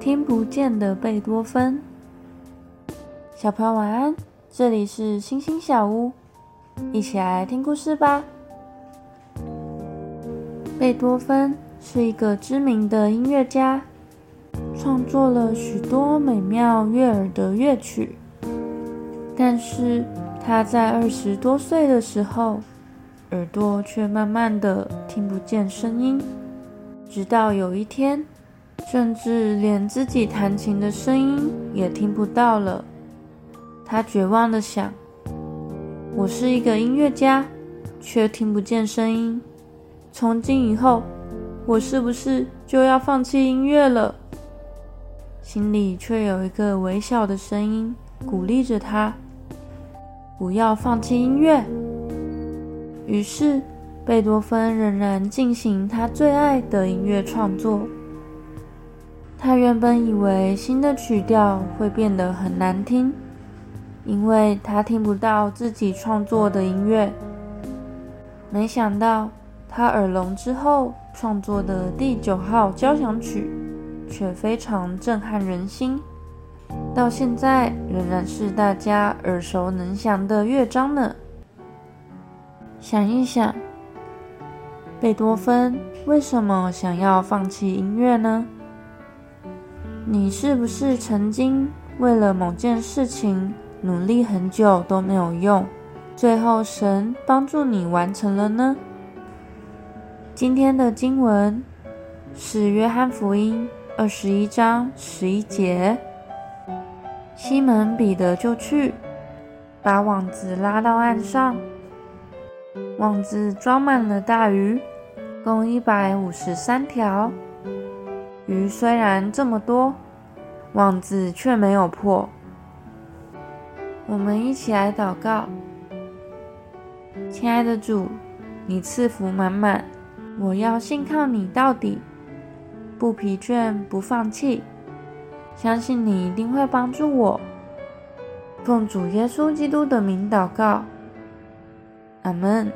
听不见的贝多芬。小朋友晚安，这里是星星小屋，一起来听故事吧。贝多芬是一个知名的音乐家，创作了许多美妙悦耳的乐曲。但是他在二十多岁的时候，耳朵却慢慢的听不见声音。直到有一天，甚至连自己弹琴的声音也听不到了。他绝望的想：“我是一个音乐家，却听不见声音。从今以后，我是不是就要放弃音乐了？”心里却有一个微小的声音鼓励着他：“不要放弃音乐。”于是。贝多芬仍然进行他最爱的音乐创作。他原本以为新的曲调会变得很难听，因为他听不到自己创作的音乐。没想到他耳聋之后创作的第九号交响曲，却非常震撼人心，到现在仍然是大家耳熟能详的乐章呢。想一想。贝多芬为什么想要放弃音乐呢？你是不是曾经为了某件事情努力很久都没有用，最后神帮助你完成了呢？今天的经文是约翰福音二十一章十一节。西门彼得就去把网子拉到岸上，网子装满了大鱼。共一百五十三条鱼，虽然这么多，网子却没有破。我们一起来祷告，亲爱的主，你赐福满满，我要信靠你到底，不疲倦，不放弃，相信你一定会帮助我。奉主耶稣基督的名祷告，阿门。